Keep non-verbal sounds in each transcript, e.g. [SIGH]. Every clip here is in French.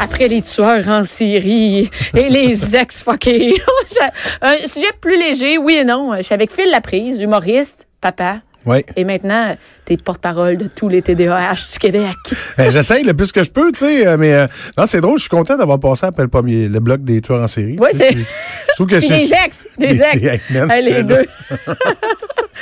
Après les tueurs en série et les [LAUGHS] ex-fuckés. [LAUGHS] Un sujet plus léger, oui et non. Je suis avec Phil Laprise, humoriste, papa. Oui. Et maintenant, t'es porte-parole de tous les TDAH du Québec. [LAUGHS] Ben, J'essaye le plus que je peux, tu sais, euh, mais euh, non, c'est drôle, je suis content d'avoir passé après le premier, le bloc des tueurs en série. Oui, c'est. Je trouve que des ex, des ex. ex-men, Hey, les deux.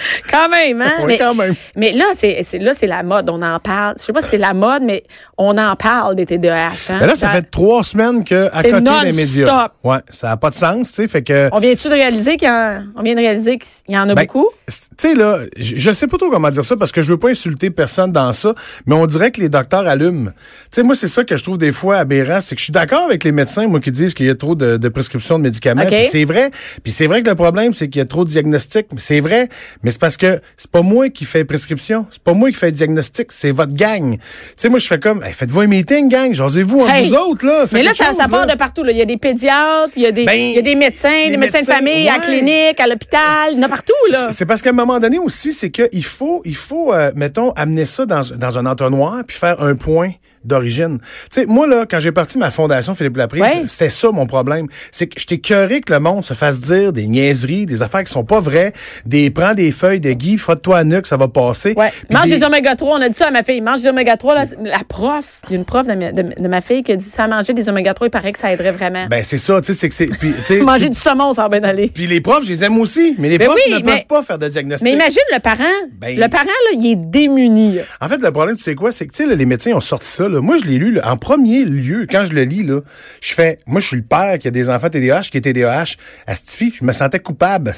[LAUGHS] quand même, hein? Oui, mais, quand même. mais là, c'est c'est- là, c'est la mode. On en parle. Je sais pas si c'est la mode, mais on en parle des TDAH. Hein? Ben là, ça fait trois semaines que à côté des médias. Ouais, ça n'a pas de sens, tu sais, fait que. On vient-tu de réaliser qu'il y en, on vient de réaliser qu'il y en a Ben, beaucoup? Tu sais, là, je, je sais pas trop comment dire ça parce que je veux pas insulter personne dans ça, mais on dirait que les docteurs allument. Tu sais, moi, c'est ça que je trouve des fois aberrant, c'est que je suis d'accord avec les médecins, moi, qui disent qu'il y a trop de, de prescriptions de médicaments. OK. Puis c'est vrai. Puis c'est vrai que le problème, c'est qu'il y a trop de diagnostics. Mais C'est vrai. Mais c'est parce que c'est pas moi qui fais prescription. C'est pas moi qui fais diagnostic. C'est votre gang. Tu sais, moi, je fais comme, Hey, faites-vous un meeting, gang. Jasez-vous entre Hey. vous autres, là. Faites Mais là, ça, chose, ça part là. de partout. Là. Il y a des pédiatres, il y a des, Ben, il y a des médecins, des médecins, médecins, de famille, à la clinique, à l'hôpital, il y en a partout. Là. C'est parce qu'à un moment donné aussi, c'est qu'il faut, il faut, euh, mettons, amener ça dans, dans un entonnoir puis faire un point d'origine. Tu sais, moi, là, quand j'ai parti ma fondation Philippe Laprise, Ouais. c'était ça mon problème. C'est que j'étais cœuré que le monde se fasse dire des niaiseries, des affaires qui sont pas vraies, des prends des feuilles de Guy, frotte-toi à nuque, ça va passer. Ouais. Mange des- des oméga 3, on a dit ça à ma fille. Mange des oméga 3. Là, la prof, il y a une prof de ma, de, de ma fille qui a dit ça manger des oméga 3, il paraît que ça aiderait vraiment. Ben, c'est ça, tu sais, c'est que c'est, puis, [LAUGHS] Manger du saumon, ça va bien aller. puis les profs, je les aime aussi, mais les Ben profs oui, ne mais- peuvent pas faire de diagnostic. Mais imagine le parent. Ben- le parent, là, il est démuni. là. En fait, le problème, tu sais quoi, c'est que tu sais, les médecins ont sorti ça. Là. Moi, je l'ai lu en premier lieu. Quand je le lis, là, je fais, moi, je suis le père qui a des enfants TDAH, qui est TDAH. Astifi, je me sentais coupable.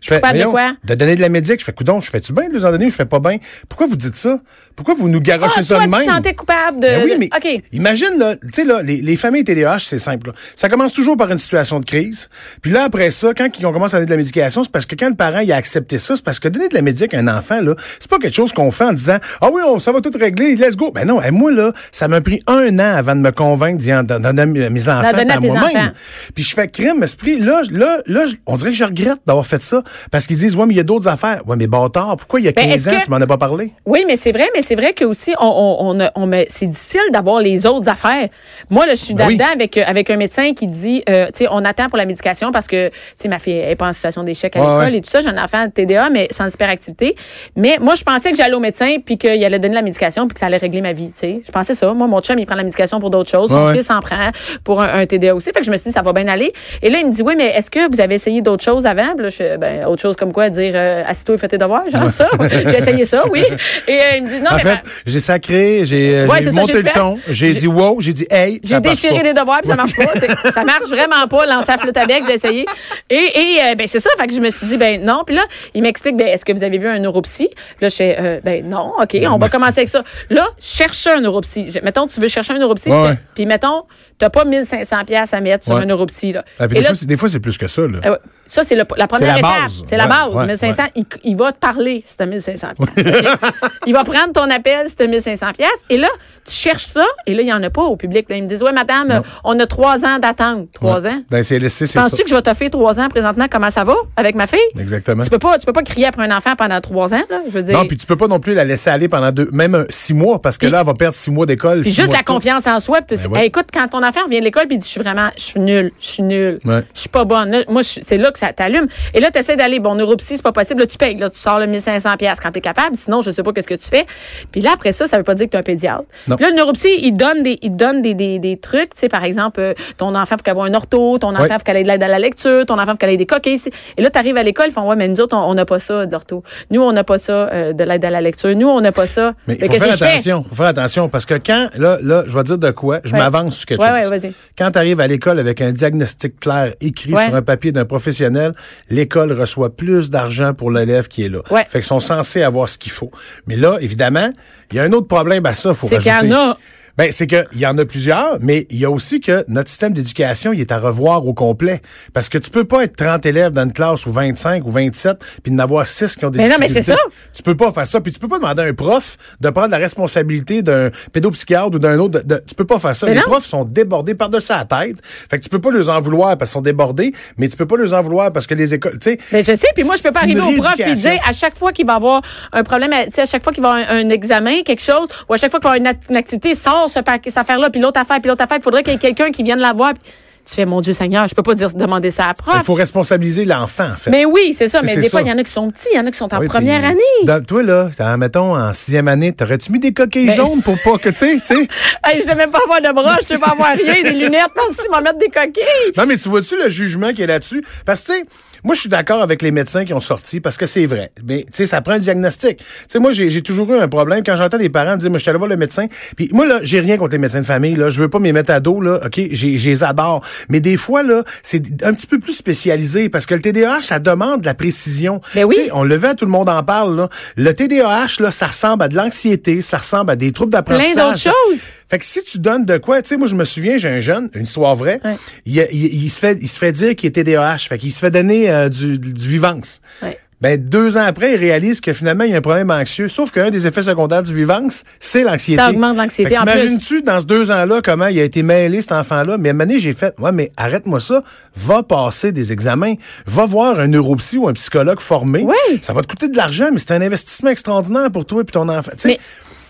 Je fais, de quoi? De donner de la médic. Je fais, coudon, je fais-tu bien de les en donner ou je fais pas bien? Pourquoi vous dites ça? Pourquoi vous nous garochez Ah, ça toi, de tu même? te sentais coupable de. Ben oui, mais OK. imagine, là, tu sais, là, les, les familles TDAH, c'est simple. là. Ça commence toujours par une situation de crise. Puis là, après ça, quand on commence à donner de la médication, c'est parce que quand le parent il a accepté ça, c'est parce que donner de la médic à un enfant, là, c'est pas quelque chose qu'on fait en disant Ah oui, on, ça va tout régler, let's go. Ben non, et moi, là, ça m'a pris un an avant de me convaincre d'y en- donner à mes enfants à moi-même. Puis je fais crime, esprit. Là, là, là, on dirait que je regrette d'avoir fait ça. Parce qu'ils disent Ouais, mais il y a d'autres affaires. Ouais, mais bâtard, pourquoi il y a Ben, 15 est-ce ans, que- tu m'en as pas parlé? Oui, mais c'est vrai, mais c'est vrai que aussi on, on, on, c'est difficile d'avoir les autres affaires. Moi, là, je suis Ben oui. là-dedans avec euh, avec un médecin qui dit, euh, tu sais, on attend pour la médication parce que, tu sais, ma fille elle est pas en situation d'échec à Ouais, l'école ouais. et tout ça. J'ai un enfant de TDA, mais sans hyperactivité. Mais moi, je pensais que j'allais au médecin puis qu'il allait donner la médication puis que ça allait régler ma vie. Tu sais, je pensais ça. Moi, mon chum, il prend la médication pour d'autres choses. Son Ouais, fils en prend pour un, un TDA aussi. Fait que je me suis dit, ça va bien aller. Et là, il me dit, oui, mais est-ce que vous avez essayé d'autres choses avant? Puis là, je, ben, autre chose comme quoi, dire, euh, assis-toi et fais tes devoirs, genre ça. J'ai essayé ça, oui. [LAUGHS] Et euh, il me dit, non, en mais fait, ma- j'ai sacré, j'ai euh, Ouais, ça, monté le fait. ton, j'ai dit wow, j'ai dit hey. J'ai déchiré des devoirs puis ça marche pas. Ça marche vraiment pas, lancer à flûte à bec, j'ai essayé. Et, et euh, ben c'est ça, fait que je me suis dit ben non, puis là, il m'explique ben est-ce que vous avez vu un neuropsy? Là je fais euh, ben non, OK, on va commencer avec ça. Là, chercher un neuropsy. Mettons tu veux chercher un neuropsy, Ouais, puis- mettons t'as pas 1500 pièces à mettre sur un neuropsy là. Ah, Et des, là, fois, c'est- des fois, c'est plus que ça. Là. euh, ouais. ça, c'est la première la étape. Base. C'est la base. ouais, 1500, ouais. il, il va te parler t'as 1500 pièces. OK? il va prendre ton appel t'as 1500 pièces. Et là, cherches ça. Et là, il y en a pas au public. Là, ils me disent, ouais, madame, on a trois ans d'attente. Trois ans? CLSC, c'est. Penses-tu que je vais te faire trois ans présentement? Comment ça va avec ma fille? Exactement. Tu peux pas, tu peux pas crier après un enfant pendant trois ans, là. Je veux dire. Non, puis tu peux pas non plus la laisser aller pendant deux, même six mois, parce que Puis- là, elle va perdre six mois d'école. Puis juste la confiance en soi. puis tu- Ben ouais. Hey, écoute, quand ton enfant revient de l'école puis il dit, je suis vraiment, je suis nul, je suis nul, Ouais. je suis pas bonne. Là, moi, c'est là que ça t'allume. Et là, tu essaies d'aller, bon, neuropsy, c'est pas possible. Là, tu payes. Là, tu sors le 1500 pièces quand t'es capable. Sinon, je sais pas qu'est-ce que tu fais. Puis là, après ça, ça veut pas dire que tu es un pédiatre. Non. Là, le neuropsy, il donne des, il donne des, des, des trucs. Tu sais, par exemple, euh, ton enfant, faut qu'il ait un ortho, ton enfant, faut qu'il ait de l'aide à la lecture, ton enfant, faut qu'il ait des coquilles. Et là, tu arrives à l'école, ils font, ouais, mais nous autres, on n'a pas ça de l'ortho. Nous, on n'a pas ça euh, de l'aide à la lecture. Nous, on n'a pas ça. Mais Fait il faut faire attention. faut faire attention, parce que quand, là, là, je vais dire de quoi, je Ouais. m'avance sur quelque Ouais, chose. ouais, vas-y. Quand tu arrives à l'école avec un diagnostic clair écrit sur un papier d'un professionnel, l'école reçoit plus d'argent pour l'élève qui est là. Fait qu'ils sont censés avoir ce qu'il faut. Mais là, évidemment, il y a un autre problème à ça, faut rajouter. En a. Ben, c'est qu'il y en a plusieurs, mais il y a aussi que notre système d'éducation, il est à revoir au complet. Parce que tu peux pas être 30 élèves dans une classe ou 25 ou 27 puis d'en avoir 6 qui ont des Mais non, mais c'est ça. Tu peux pas faire ça. Puis tu peux pas demander à un prof de prendre la responsabilité d'un pédopsychiatre ou d'un autre. de- de- tu peux pas faire ça. Mais les non. profs sont débordés par-dessus la tête. Fait que tu peux pas les en vouloir parce qu'ils sont débordés, mais tu peux pas les en vouloir parce que les écoles, tu sais. Ben, je sais, puis moi, je peux pas arriver au prof et dire à chaque fois qu'il va avoir un problème, à- tu sais, à chaque fois qu'il va avoir un, un examen, quelque chose, ou à chaque fois qu'il va avoir une activité, sort ce paquet, cette affaire-là, puis l'autre affaire, puis l'autre affaire, il faudrait qu'il y ait quelqu'un qui vienne la voir. puis tu fais, mon Dieu Seigneur, je peux pas dire demander ça à la prof. Il faut responsabiliser l'enfant, en fait. Mais oui, c'est ça. Mais des fois, il y en a qui sont petits, il y en a qui sont en Oui, première puis, année. dans- toi, là, en, mettons, en sixième année, t'aurais-tu mis des coquilles Ben- jaunes pour pas que, tu sais, tu sais? [LAUGHS] Hey, je sais même pas avoir de bras, je sais pas avoir rien, des lunettes, non, si, m'en mettre des coquilles. Non, mais tu vois-tu le jugement qui est là-dessus? Parce que, tu sais, moi, je suis d'accord avec les médecins qui ont sorti parce que c'est vrai. Mais, tu sais, ça prend un diagnostic. Tu sais, moi, j'ai toujours eu un problème quand j'entends des parents dire, moi, je suis allé voir le médecin. Puis, moi, là, j'ai rien contre les médecins de famille, là. Je veux pas m'y mettre à dos, là. OK? J'ai- les adore. Mais des fois, là, c'est un petit peu plus spécialisé parce que le TDAH, ça demande de la précision. Ben oui. Tu sais, on le veut, tout le monde en parle, là. Le TDAH, là, ça ressemble à de l'anxiété, ça ressemble à des troubles d'apprentissage. Plein d'autres choses. Fait que si tu donnes de quoi, tu sais, moi je me souviens, j'ai un jeune, une histoire vraie, Ouais. il, il- il se fait, il se fait dire qu'il est TDAH, fait qu'il se fait donner euh, du, du Vivance. Ouais. Ben deux ans après, il réalise que finalement il y a un problème anxieux. Sauf qu'un des effets secondaires du Vivance, c'est l'anxiété. Ça augmente l'anxiété. T'imagines-tu dans ce deux ans-là comment il a été mêlé cet enfant-là? Mais à un moment donné, j'ai fait, ouais, mais arrête-moi ça, va passer des examens, va voir un neuropsy ou un psychologue formé. Oui. Ça va te coûter de l'argent, mais c'est un investissement extraordinaire pour toi et puis ton enfant. Mais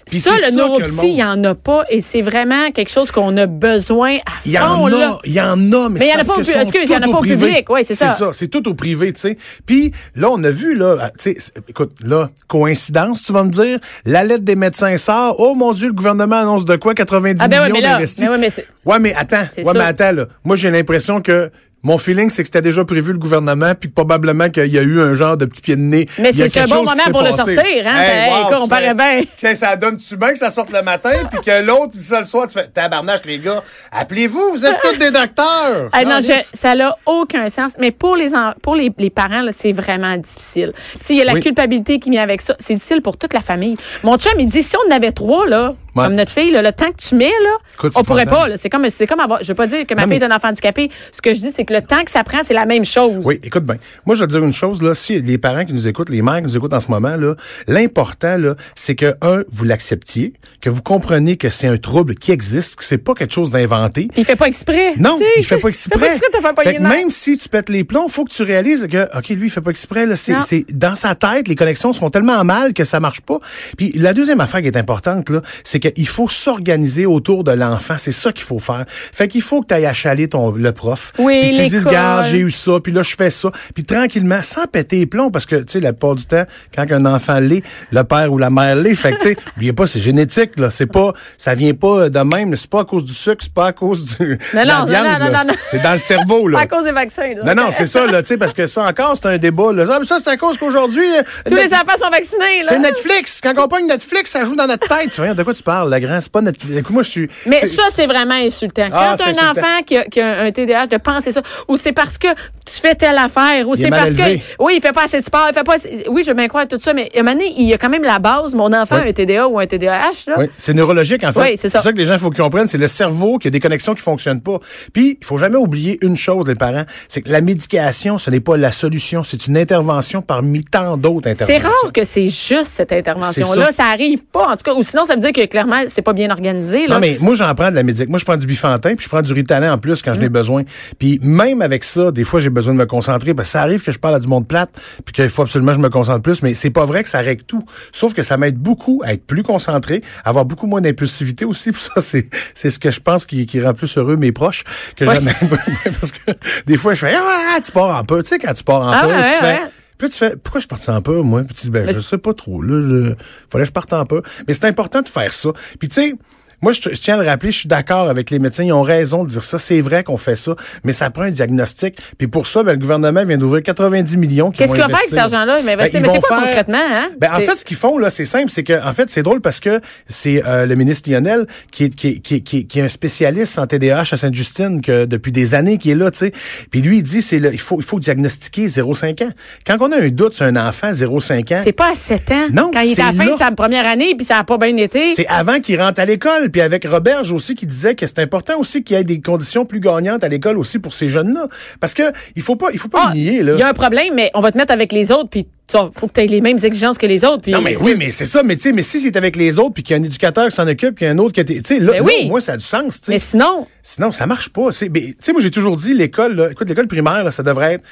ça, le neuropsy, il n'y en a pas et c'est vraiment quelque chose qu'on a besoin à Il y en fond, a, il y en a, mais, Mais il y c'est en a parce pas au que excuse, il y en a pas au privé. public, ouais, c'est ça. C'est ça, c'est tout au privé, tu sais. Puis là, on a vu, là, ah, tu sais, écoute, là, coïncidence, tu vas me dire, la lettre des médecins sort, oh mon Dieu, le gouvernement annonce de quoi, 90 Ah ben ouais, millions mais là, d'investis. mais ouais, mais ouais, mais attends, C'est ouais, mais attends, là. Moi, j'ai l'impression que mon feeling, c'est que c'était déjà prévu le gouvernement, puis probablement qu'il y a eu un genre de petit pied de nez. Mais c'est un bon moment pour le sortir, hein? Hey, wow, écoute, on tu paraît bien. [LAUGHS] Tiens, ça donne-tu bien que ça sorte le matin, puis que l'autre dit ça le soir, tu fais tabarnache, les gars, appelez-vous, vous êtes tous des docteurs. Ah non, Ah, je- ça n'a aucun sens. Mais pour les en- pour les, les parents, c'est vraiment difficile. Il y a la Oui. culpabilité qui vient avec ça. C'est difficile pour toute la famille. Mon chum, il dit si on en avait trois, là, Ouais. comme notre fille, là, le temps que tu mets, là, Écoute, on pourrait pas. C'est comme, c'est comme avoir. Je veux pas dire que ma Non, fille mais- est un enfant handicapé. Ce que je dis, c'est que le temps que ça prend, c'est la même chose. Oui, écoute bien. Moi, je te dire une chose, là. Si les parents qui nous écoutent, les mères qui nous écoutent en ce moment, là, l'important, là, c'est que, un, vous l'acceptiez, que vous compreniez que c'est un trouble qui existe, que c'est pas quelque chose d'inventé. Il fait pas exprès. Non, [LAUGHS] il fait pas exprès. Fait pas exprès Fait même si tu pètes les plombs, faut que tu réalises que, OK, lui, il fait pas exprès, là. C'est, dans sa tête, les connexions sont tellement mal que ça marche pas. Puis la deuxième affaire qui est importante, là, c'est qu'il faut s'organiser autour de l'enfant. C'est ça qu'il faut faire. Fait qu'il faut que tu ailles achaler ton, le prof. Oui, Puis tu lui dises. Garde, j'ai eu ça, puis là, je fais ça. Puis tranquillement, sans péter les plombs, parce que, tu sais, la plupart du temps, quand un enfant l'est, le père ou la mère l'est. Fait que, tu sais, [LAUGHS] oubliez pas, c'est génétique, là. C'est pas, ça vient pas de même. C'est pas à cause du sucre, c'est pas à cause du, non, non, viande, non, non, non. C'est dans le cerveau, Pas [LAUGHS] là. à cause des vaccins. là. Non, non, c'est ça, là, tu sais, parce que ça encore, c'est un débat, là. Ah, mais ça, c'est à cause qu'aujourd'hui, euh, Tous les enfants sont vaccinés, là. c'est Netflix. Quand on pogne Netflix, ça joue dans notre tête. Tu vois, de quoi tu parles, la grande? C'est pas Netflix. Écoute, moi, je suis. Mais c'est- ça, c'est vraiment insultant. Ah, Quand c'est un insultant. enfant qui a, qui a un TDAH de penser ça, ou c'est parce que tu fais telle affaire, ou c'est parce élevé. que, oui, il fait pas assez de sport, il fait pas assez- oui, je bien croire tout ça, mais à un moment donné, il y a quand même la base, mon enfant Oui. a un TDA ou un TDAH, là. Oui, c'est neurologique en fait. Oui, c'est ça. que les gens faut qu'ils comprennent, c'est le cerveau qui a des connexions qui fonctionnent pas. Puis il faut jamais oublier une chose les parents, c'est que la médication, ce n'est pas la solution, c'est une intervention parmi tant d'autres C'est interventions. rare que c'est juste cette intervention-là. C'est Ça. arrive pas, en tout cas. Ou sinon, ça veut dire que clairement, c'est pas bien organisé. Là. Non, mais moi, j'en prends de la médic. Moi, je prends du bifantin, puis je prends du ritalin en plus quand je l'ai besoin. Puis même avec ça, des fois, j'ai besoin de me concentrer, parce que ça arrive que je parle à du monde plate, puis qu'il faut absolument que je me concentre plus, mais c'est pas vrai que ça règle tout. Sauf que ça m'aide beaucoup à être plus concentré, à avoir beaucoup moins d'impulsivité aussi. [LAUGHS] Puis ça, c'est, c'est ce que je pense qui, qui rend plus heureux mes proches que Ouais. jamais. [LAUGHS] parce que des fois, je fais, ah, tu pars en peu. Tu sais, quand tu pars en Ah peu, ouais, tu fais, ouais. puis tu fais, pourquoi je partais en peu, moi? Puis tu dis, ben, Mais je sais pas trop, là, je, fallait que je parte en peu. Mais c'est important de faire ça. Puis tu sais, moi, je, je tiens à le rappeler, je suis d'accord avec les médecins, ils ont raison de dire ça. C'est vrai qu'on fait ça, mais ça prend un diagnostic. Puis pour ça, ben, le gouvernement vient d'ouvrir 90 millions. Qu'est-ce qu'il va faire avec cet argent-là? Ben, mais c'est quoi faire- concrètement, hein? Ben, en C'est- fait, ce qu'ils font, là, c'est simple, c'est que, en fait, c'est drôle parce que c'est euh, le ministre Lionel qui est, qui, est- qui, est- qui, qui est un spécialiste en TDAH à Sainte-Justine que depuis des années qui est là, tu sais. Puis lui, il dit, c'est il faut, il faut diagnostiquer 0,5 ans. Quand on a un doute sur un enfant 0,5 ans, c'est pas à 7 ans. Non, Quand il est à la c'est fin de sa première année, puis ça a pas bien été. c'est avant qu'il rentre à l'école. L'école. Puis avec Roberge aussi qui disait que c'est important aussi qu'il y ait des conditions plus gagnantes à l'école aussi pour ces jeunes-là. Parce que il faut pas, il faut pas Ah, le nier, là. Il y a un problème, mais on va te mettre avec les autres, puis tu vois, faut que tu aies les mêmes exigences que les autres. Puis Non, mais oui, mais c'est ça. Mais tu sais, mais si c'est avec les autres, puis qu'il y a un éducateur qui s'en occupe, puis qu'il y a un autre qui a... Tu sais, là, Ben là, oui. moins, ça a du sens, tu sais. Mais sinon, Sinon, ça marche pas. Ben, tu sais, moi, j'ai toujours dit, l'école, là, écoute, l'école primaire, là, ça devrait être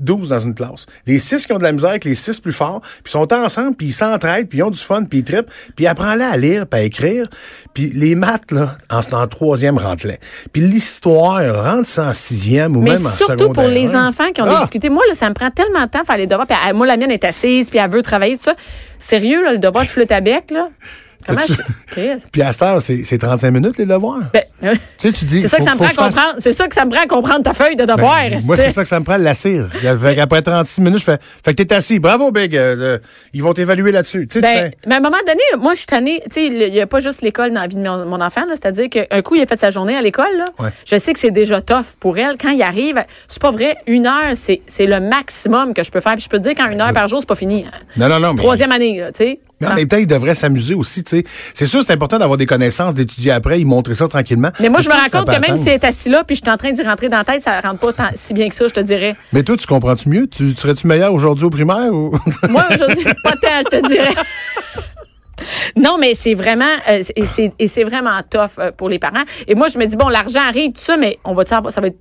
12 dans une classe. Les 6 qui ont de la misère avec les 6 plus forts, puis sont ensemble, puis ils s'entraident, puis ils ont du fun, puis ils trippent, puis apprends-la à lire, puis à écrire. Puis les maths, là, en, en troisième, rentre-les. Puis l'histoire, rentre ça en sixième ou mais même en surtout pour secondaire les enfants qui ont Ah! difficultés. Moi, là, ça me prend tellement de temps à faire les devoirs. Puis moi, la mienne est assise, puis elle veut travailler, tout ça. Sérieux, là, le devoir de flûte à bec, là? Comment je... T'as-tu- Chris? Puis à cette heure, c'est, c'est 35 minutes, les devoirs? Ben, euh, [LAUGHS] tu sais, tu dis, c'est ça que ça me prend à comprendre. C'est ça que ça me prend à comprendre ta feuille de devoir. Ben, moi, c'est ça que ça me prend, la cire. Fait qu'après 36 minutes, je fais, fait que t'es assis. Bravo, Big. euh, euh, ils vont t'évaluer là-dessus. Ben, fais- mais à un moment donné, moi, je suis tannée. Tu sais, il n'y a pas juste l'école dans la vie de mon, mon enfant. C'est-à-dire qu'un coup, il a fait sa journée à l'école. Ouais. Je sais que c'est déjà tough pour elle. Quand il arrive, c'est pas vrai. Une heure, c'est le maximum que je peux faire. Puis je peux te dire qu'en une heure par jour, c'est pas fini. Non, non, non. mais- Troisième année, là, tu sais. Mais en même temps, ils devraient s'amuser aussi, tu sais. C'est sûr, c'est important d'avoir des connaissances, d'étudier après, ils montrer ça tranquillement. Mais moi, je me rends compte que même si elle est assis là, puis je suis en train d'y rentrer dans la tête, ça rentre pas tant- si bien que ça, je te dirais. Mais toi, tu comprends-tu mieux? Tu, tu serais-tu meilleur aujourd'hui au primaire ou? [LAUGHS] Moi, aujourd'hui, pas tant, je te dirais. Non, mais c'est vraiment euh, et c'est et c'est vraiment tough euh, pour les parents. Et moi, je me dis bon, l'argent arrive tout ça, mais on va ça va être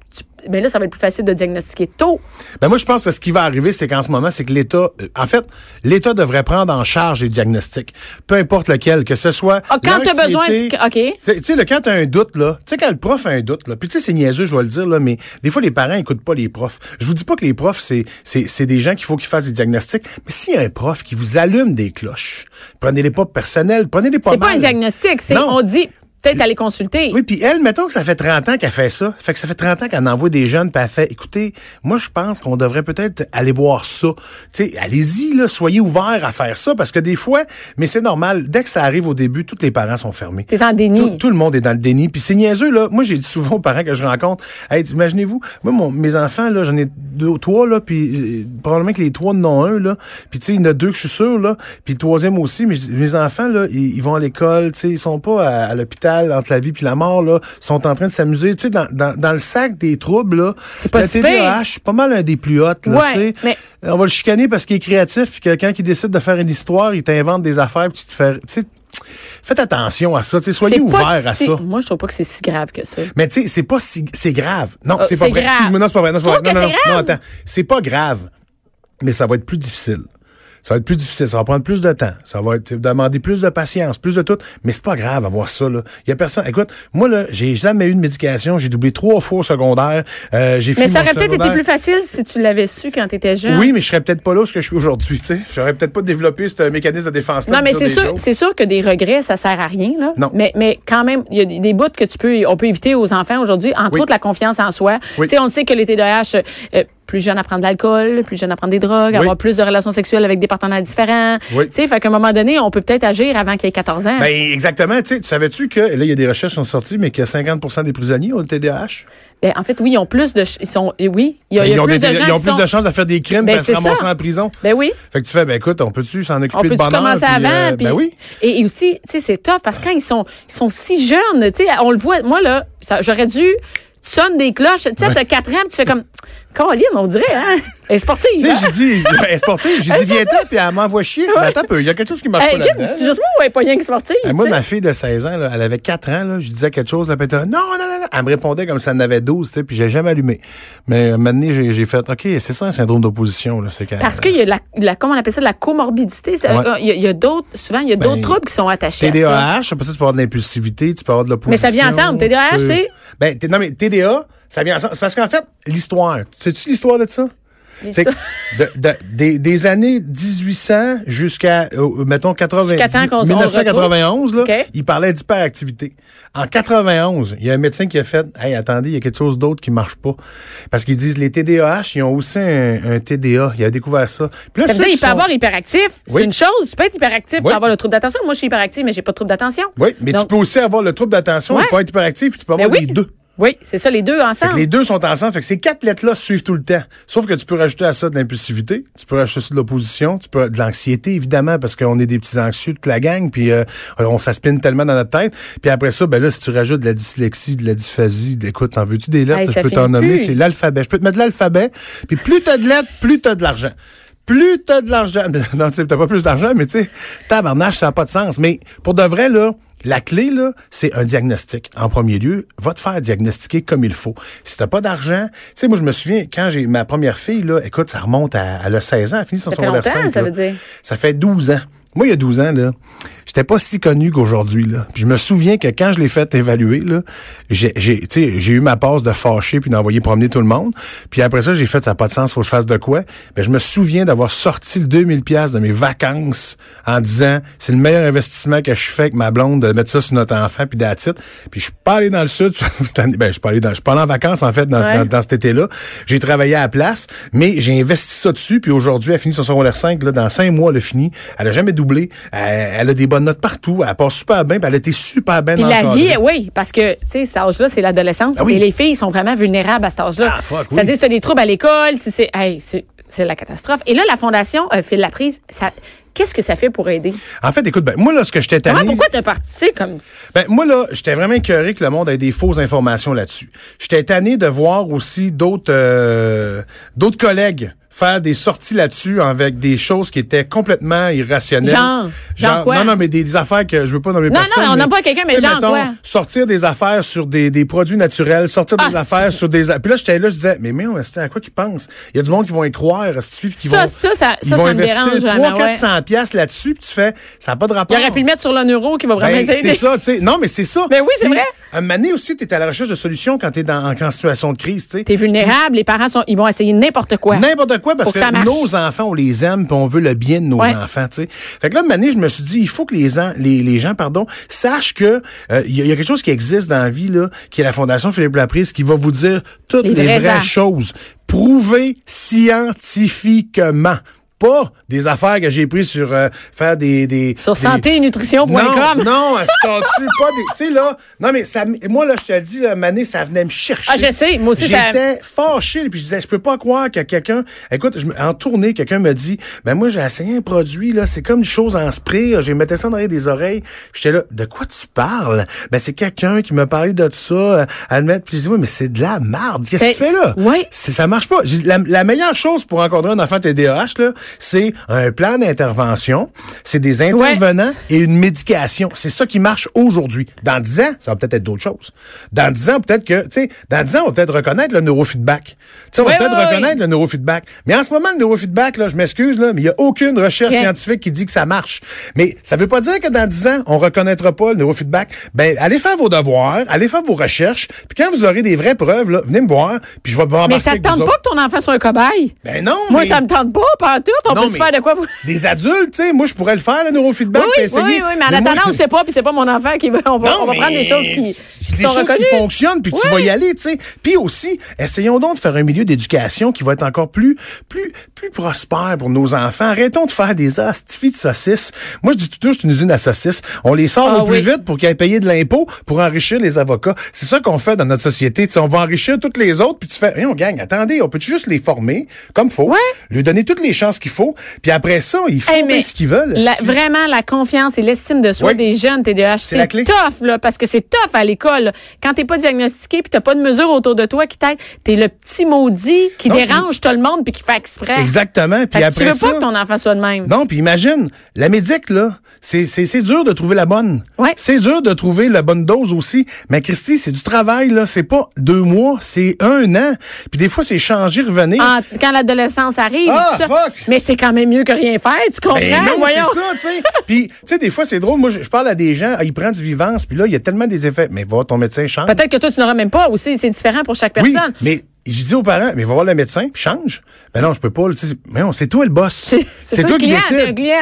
mais là ça va être plus facile de diagnostiquer tôt. Ben moi, je pense que ce qui va arriver, c'est qu'en ce moment, c'est que l'État, euh, en fait, l'État devrait prendre en charge les diagnostics, peu importe lequel, que ce soit. Ah, quand t'as besoin de- OK. Tu sais- quand t'as un doute, là, tu sais, quand le prof a un doute, là, puis tu sais, c'est niaiseux, je vais le dire, là, mais des fois, les parents écoutent pas les profs. Je vous dis pas que les profs, c'est, c'est, c'est des gens qu'il faut qu'ils fassent des diagnostics, mais s'il y a un prof qui vous allume des cloches, prenez-les pas personnels, prenez-les pas C'est pas un diagnostic, c'est on dit peut-être aller consulter. Oui, puis elle, mettons que ça fait 30 ans qu'elle fait ça. Fait que ça fait 30 ans qu'elle envoie des jeunes, puis elle fait, écoutez, moi, je pense qu'on devrait peut-être aller voir ça. Tu sais, allez-y, là, soyez ouverts à faire ça, parce que des fois, mais c'est normal, dès que ça arrive au début, tous les parents sont fermés. T'es en déni. Tout, tout le monde est dans le déni. Puis c'est niaiseux, là. Moi, j'ai dit souvent aux parents que je rencontre, hey, imaginez-vous, moi, mon- mes enfants, là, j'en ai deux, trois, là, puis euh, probablement que les trois n'ont un, là. Puis tu sais, il y en a deux que je suis sûr, là. Puis le troisième aussi, mais mes enfants, là, ils, ils vont à l'école, tu sais, ils sont pas à, à l'hôpital entre la vie puis la mort, là. Sont en train de s'amuser, tu sais, dans, dans, dans le sac des troubles, là. C'est pas TDAH, pas mal un des plus hot, là, Ouais, mais- On va le chicaner parce qu'il est créatif, puis que quand il décide de faire une histoire, il t'invente des affaires, puis tu te fais, tu sais, faites attention à ça, tu sais, soyez ouverts à ça. Moi, je trouve pas que c'est si grave que ça. Mais tu sais, c'est pas si c'est grave. Non, Euh, c'est pas vrai. grave. Excuse-moi, non, c'est pas vrai. Non, c'est Tu pas vrai. trouves Non, non, non, attends. C'est pas grave. Mais ça va être plus difficile. Ça va être plus difficile, ça va prendre plus de temps, ça va être demander plus de patience, plus de tout, mais c'est pas grave avoir ça là. Il y a personne. Écoute, moi là, j'ai jamais eu de médication, j'ai doublé trois fois au secondaire, euh, j'ai Mais ça aurait peut-être été plus facile si tu l'avais su quand tu étais jeune. Oui, mais je serais peut-être pas là où je suis aujourd'hui, tu sais. J'aurais peut-être pas développé ce mécanisme de défense Non, mais c'est sûr, c'est sûr que des regrets, ça sert à rien, là. Non. Mais, mais quand même, il y a des- des bouts que tu peux, on peut éviter aux enfants aujourd'hui, entre Oui. autres la confiance en soi. Oui. Tu sais, on sait que les TDAH, euh, plus jeunes à prendre de l'alcool, plus jeunes à prendre des drogues, Oui. avoir plus de relations sexuelles avec des partenaires différents. Oui. Tu sais, fait qu'à un moment donné, on peut peut-être agir avant qu'il ait 14 ans. Ben exactement, tu tu savais-tu que là il y a des recherches qui sont sorties mais que 50% des prisonniers ont le TDAH Ben, en fait, oui, ils ont plus de, ils sont, et oui, il y a, il y a Ben, ils ont, plus des- de gens ils ont plus sont- de chances de faire des crimes Ben, de ramasser ça. en prison. Ben oui. Fait que tu fais, ben écoute, on peut-tu s'en occuper On de peut-tu bonheur? commencer puis, avant? euh, puis- ben oui. Et, et aussi, tu sais, c'est tough parce que quand ils sont, ils sont si jeunes, tu sais, on le voit. Moi, là, j'aurais dû sonne des cloches. Tu sais, t'as 4 ans, tu fais comme, Caroline, on dirait, hein? Elle est sportive. Tu sais, hein? j'ai dit, elle est sportive, j'ai dit, viens-ten, puis elle m'envoie chier. Mais attends un peu, il y a quelque chose qui marche Hey, pas là-dedans. c'est juste moi ou elle est pas rien que sportive? Hey, moi, ma fille de 16 ans, là, elle avait 4 ans, là, je disais quelque chose, là, puis elle était là, non, non, non, non. Elle me répondait comme si elle en avait 12, tu sais, puis j'ai jamais allumé. Mais maintenant, j'ai j'ai fait, OK, c'est ça un syndrome d'opposition, là, c'est quand Parce qu'il y a la, la, comment on appelle ça, la comorbidité. Ouais. Il y a, d'autres, souvent, il y a d'autres Ben, troubles qui sont attachés à ça. TDAH, après ça, tu peux avoir de l'impulsivité, tu peux avoir de l'opposition. Mais ça vient ensemble. TDAH, c'est- Ben, non, mais TDA, ça vient ensemble. C'est parce qu'en fait, l'histoire, sais-tu l'histoire de ça? C'est [LAUGHS] de- de- des, des années 1800 jusqu'à, euh, mettons, 80, Jusqu'à temps qu'on- on 1991, là, retrouve. OK. il parlait d'hyperactivité. En 91, il y a un médecin qui a fait, hey, attendez, il y a quelque chose d'autre qui marche pas. Parce qu'ils disent, les TDAH, ils ont aussi un, un TDA. Il a découvert ça. Puis là, Ça veut dire qui qu'il peut sont- avoir hyperactif. C'est Oui. une chose. Tu peux être hyperactif Oui. pour avoir le trouble d'attention. Moi, je suis hyperactive, mais j'ai pas de trouble d'attention. Oui, mais Donc- tu peux aussi avoir le trouble d'attention Ouais. et pas être hyperactif, tu peux Ben avoir oui. les deux. Oui, c'est ça, les deux Fait ensemble. que les deux sont ensemble. Fait que ces quatre lettres-là suivent tout le temps. Sauf que tu peux rajouter à ça de l'impulsivité, tu peux rajouter ça de l'opposition, tu peux de l'anxiété, évidemment, parce qu'on est des petits anxieux toute la gang, puis euh, on s'aspine tellement dans notre tête. Puis après ça, ben là, si tu rajoutes de la dyslexie, de la dysphasie, écoute, t'en veux-tu des lettres? Hey, je peux t'en nommer, c'est l'alphabet. Je peux te mettre de l'alphabet, puis plus t'as de lettres, plus t'as de l'argent. Plus t'as de l'argent. [LAUGHS] Non, tu sais, t'as pas plus d'argent, mais tu sais, tabarnache, ça n'a pas de sens. Mais pour de vrai, là, la clé, là, c'est un diagnostic. En premier lieu, va te faire diagnostiquer comme il faut. Si t'as pas d'argent, tu sais, moi, je me souviens, quand j'ai ma première fille, là, écoute, ça remonte à, a 16 ans, elle a fini son Ça secondaire longtemps, 5, ça là. veut dire? Ça fait 12 ans. Moi, il y a 12 ans, là, j'étais pas si connu qu'aujourd'hui, là. Puis je me souviens que quand je l'ai fait évaluer, là, j'ai, j'ai, tu sais, j'ai eu ma passe de fâcher puis d'envoyer promener tout le monde. Puis après ça, j'ai fait, ça n'a pas de sens, faut que je fasse de quoi. Ben, je me souviens d'avoir sorti le 2000 pièces de mes vacances en disant, c'est le meilleur investissement que je fais avec ma blonde de mettre ça sur notre enfant puis d'attitude. Puis je suis pas allé dans le sud [LAUGHS] cette année. Ben, je suis pas allé dans, je suis pas allé en vacances, en fait, dans, Ouais. dans, dans cet été-là. J'ai travaillé à la place, mais j'ai investi ça dessus, puis aujourd'hui, elle finit son secondaire 5, là, dans cinq mois, elle a fini. Elle a jamais doublé. Elle, elle a des bonnes notes partout. Elle passe super bien, puis elle a été super bien Puis la vie, oui, parce que, tu sais, cet âge-là, c'est l'adolescence. Oui. Et les filles sont vraiment vulnérables à cet âge-là. Ah, fuck, oui. C'est-à-dire, si t'as des troubles à l'école, si c'est, hey, c'est, la catastrophe. Et là, la Fondation euh, fait de la prise. Ça, qu'est-ce que ça fait pour aider? En fait, écoute, ben, moi, là, ce que j'étais tanné... Comment, pourquoi t'as parti comme Ben, moi, là, j'étais vraiment écœuré que le monde ait des fausses informations là-dessus. J'étais tanné de voir aussi d'autres euh, d'autres collègues faire des sorties là-dessus avec des choses qui étaient complètement irrationnelles. Genre? Genre quoi? Non, non, mais des, des affaires que je veux pas nommer Non, personne. non, on mais, nomme pas quelqu'un, mais tu genre mettons, quoi? Sortir des affaires sur des, des produits naturels, sortir des Ah, affaires c'est- sur des... Puis là, j'étais là, je disais, mais mais c'était à quoi qu'ils pensent? Il y a du monde qui vont y croire, qui vont, ça, ça- ils ça, vont ça investir dérange vraiment, 300 ouais. 400 piastres là-dessus, puis tu fais, ça n'a pas de rapport. Il aurait pu le mettre sur le neuro qui va vraiment Ben, c'est ça, tu sais. Non, mais c'est ça. Ben oui, c'est vrai. Un donné aussi, tu es à la recherche de solutions quand tu es dans, en situation de crise, tu sais. T'es vulnérable, les parents sont, ils vont essayer n'importe quoi. N'importe quoi, parce que nos enfants, on les aime, puis on veut le bien de nos Ouais. enfants, tu sais. Fait que là, une année, je me suis dit, il faut que les, les, les gens, pardon, sachent que euh, il y, a- il y a quelque chose qui existe dans la vie, là, qui est la Fondation Philippe Laprise, qui va vous dire toutes Les vraies actes. choses, prouvées scientifiquement. Pas des affaires que j'ai prises sur euh, faire des, des Sur des- santénutrition.com. Non, non, [LAUGHS] c'est pas des. Tu sais, là. Non, mais ça, moi, là, je te le dis, là, Mané, ça venait me chercher. Ah, je sais, moi aussi, ça- J'étais fâché, puis je disais, je peux pas croire que quelqu'un. Écoute, je, me- en tournée, quelqu'un me dit, ben, moi, j'ai essayé un produit, là, c'est comme une chose en spray, j'ai mettais ça dans les oreilles. Puis J'étais là, de quoi tu parles? Ben, c'est quelqu'un qui m'a parlé de ça, euh, à le mettre, puis je dis, oui, mais c'est de la merde. Qu'est-ce que tu Ben, fais là? oui. C'est- Ça marche pas. La, la meilleure chose pour encadrer un enfant TDAH, là, c'est un plan d'intervention, c'est des intervenants et une médication. C'est ça qui marche aujourd'hui. Dans 10 ans, ça va peut-être être d'autres choses. Dans 10 ans, peut-être que, tu sais, dans 10 ans, on va peut-être reconnaître le neurofeedback. Tu sais, on va Oui, peut-être oui, oui. reconnaître le neurofeedback. Mais en ce moment, le neurofeedback, là, je m'excuse, là, mais il n'y a aucune recherche scientifique qui dit que ça marche. Mais ça veut pas dire que dans 10 ans, on reconnaîtra pas le neurofeedback. Ben, allez faire vos devoirs, allez faire vos recherches, puis quand vous aurez des vraies preuves, là, venez me voir, puis je vais m'embarquer Mais ça vous tente pas que ton enfant soit un cobaye? Ben non, Moi, mais- ça me tente pas, pas en tout. On Non, peut se faire de quoi? Des adultes, tu sais, moi, je pourrais le faire, le neurofeedback, Oui, essayer. oui, oui, mais en moi, attendant, on je- sait pas, puis c'est pas mon enfant qui va. On va, on va prendre des choses qui, qui des sont choses reconnues. qui fonctionnent, puis tu vas y aller, tu sais. Puis aussi, essayons donc de faire un milieu d'éducation qui va être encore plus, plus, plus prospère pour nos enfants. Arrêtons de faire des astifies de saucisses. Moi, je dis tout c'est une usine à saucisses. On les sort Ah au plus oui. vite pour qu'ils aient payé de l'impôt pour enrichir les avocats. C'est ça qu'on fait dans notre société. Tu sais, on va enrichir toutes les autres, puis tu fais, on gagne. Attendez, on peut juste les former comme faut, Ouais. lui donner toutes les chances qu'il faut, puis après ça, ils font Hey, bien ce qu'ils veulent. la- vraiment, la confiance et l'estime de soi Oui. des jeunes TDAH, c'est clé. tough, là, parce que c'est tough à l'école. là. Quand t'es pas diagnostiqué puis t'as pas de mesures autour de toi qui t'aident, t'es le petit maudit qui Non, dérange tout le monde puis qui fait exprès. Exactement. Puis après tu veux ça, pas que ton enfant soit de même. Non, puis imagine, la médic, là, c'est, c'est, c'est dur de trouver la bonne. Ouais. C'est dur de trouver la bonne dose aussi. Mais Christy, c'est du travail, là. C'est pas deux mois, c'est un an. Puis des fois, c'est changer, revenir. En- quand l'adolescence arrive, Ah, ça. fuck! mais c'est quand même mieux que rien faire, tu comprends? Ben non, c'est ça, tu sais. [LAUGHS] Puis, tu sais, des fois, c'est drôle. Moi, je, je parle à des gens, ah, ils prennent du vivance, puis là, il y a tellement des effets. Mais va, ton médecin change. Peut-être que toi, tu n'auras même pas aussi. C'est différent pour chaque Oui, personne. mais je dis aux parents, mais va voir le médecin, puis change. Ben non, je peux pas. Mais non, c'est toi le boss. c'est toi qui client.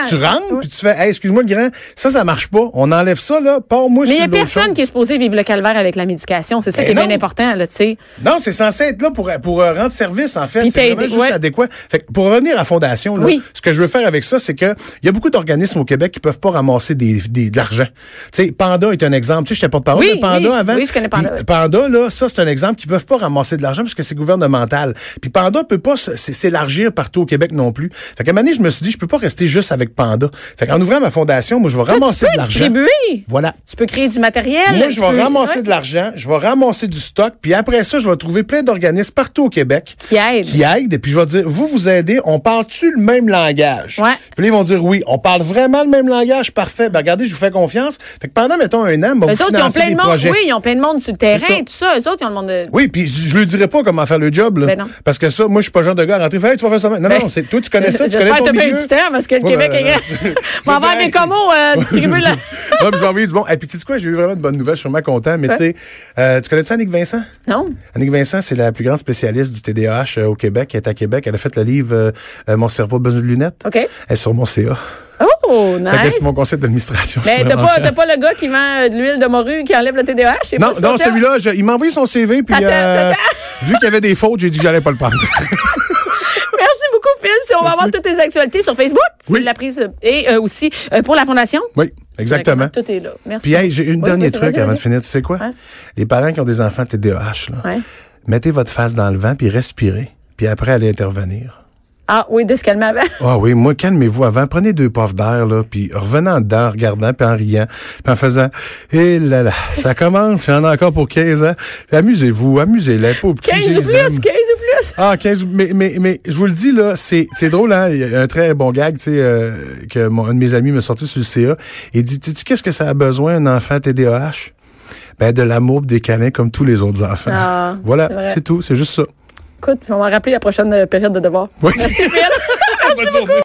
Tu rentres, Oui. puis tu fais, hey, excuse-moi le grand, ça, ça marche pas. On enlève ça, là, pars-moi Mais il sur y a personne chose. qui est supposé vivre le calvaire avec la médication. C'est ça Ben qui est bien important, là, tu sais. Non, c'est censé être là pour, pour euh, rendre service, en fait. C'est vraiment juste ouais. adéquat. Fait que pour revenir à Fondation, là, Oui. ce que je veux faire avec ça, c'est que il y a beaucoup d'organismes au Québec qui peuvent pas ramasser des, des- de l'argent. Tu sais, Panda est un exemple. Tu sais, j'étais porte-parole Oui, de Panda oui, avant. oui, je connais Panda. Panda, là, ça, c'est un exemple qui peuvent pas ramasser de l'argent parce que c'est gouvernemental. Puis Panda peut pas s'élargir partout au Québec non plus. Fait qu'à un moment donné, je me suis dit, je peux pas rester juste avec Panda. Fait qu'en ouvrant ma fondation, moi, je vais Là, ramasser tu de peux l'argent. distribuer. Voilà. Tu peux créer du matériel. Moi, je vais peux- ramasser ouais, de l'argent, je vais ramasser du stock, puis après ça, je vais trouver plein d'organismes partout au Québec Qui aident. qui aident, et puis je vais dire, vous, vous aidez, on parle-tu le même langage? Ouais. Puis là, ils vont dire, oui, on parle vraiment le même langage, parfait. Ben, regardez, je vous fais confiance. Fait que pendant, mettons, un an, ben, vous autres, ils ont plein de monde. projets. Oui, ils ont plein de monde sur le terrain, ça. tout ça. Eux autres, ils ont le monde de. Oui, puis je, je lui dirai pas comment faire le job, là. Ben non. Parce que ça, moi, je suis pas genre de gars à rentrer, Hey, tu vas faire ça. Non, Ben, non, c'est, toi, tu connais ça, tu J'espère connais que ton t'as pas eu milieu. du temps parce que le Ouais, Québec ben, est grand. [LAUGHS] je M'en veux va dire, mes comos euh, distribuer là. [LAUGHS] Ouais, puis je vais envoyer du bon. Et puis, tu sais quoi, j'ai eu vraiment de bonnes nouvelles, je suis vraiment content. Mais Ouais. tu sais, euh, tu connais-tu Annick Vincent? Non. Annick Vincent, c'est la plus grande spécialiste du TDAH euh, au Québec. Elle est à Québec. Elle a fait le livre euh, Mon cerveau a besoin de lunettes. OK. Elle est sur mon CA. Oh, Fait que nice. c'est mon conseil d'administration. Mais suis t'as pas, t'as pas le gars qui vend euh, de l'huile de morue qui enlève le TDAH? Non, non, celui-là, je- il m'a envoyé son CV, puis Attends, euh, attends. vu qu'il y avait des fautes, j'ai dit que j'allais pas le prendre. [LAUGHS] Merci beaucoup, Phil. Si on va avoir toutes tes actualités sur Facebook, Oui. Phil Laprise, euh, et euh, aussi euh, pour la Fondation. oui, exactement. Tout est là. Merci. Puis hey, j'ai une Oui, vas-y, truc avant de finir. Tu sais quoi? Ouais. Les parents qui ont des enfants TDAH, là, Ouais. mettez votre face dans le vent, puis respirez. Puis après, allez intervenir. Ah oui, de se calmer avant. Ah oui, moi, calmez-vous avant. Prenez deux puffs d'air, là, puis revenant en dedans, en regardant, puis en riant, puis en faisant « Eh là là, ça commence, puis en a encore pour 15 ans. Amusez-vous, amusez-les, pas petits, 15 je ou plus, 15 aime. ou plus. Ah, 15, mais, mais, mais je vous le dis, là, c'est, c'est drôle, hein. Il y a un très bon gag, tu sais, euh, que mon, un de mes amis m'a sorti sur le CA. Il dit, tu sais, qu'est-ce que ça a besoin, un enfant TDAH? Ben, de l'amour des câlins comme tous les autres enfants. Ah, voilà, c'est tout, c'est juste ça. Écoute, on va rappeler la prochaine euh, période de devoir. Oui. Merci, Phil. [LAUGHS] Bonne journée.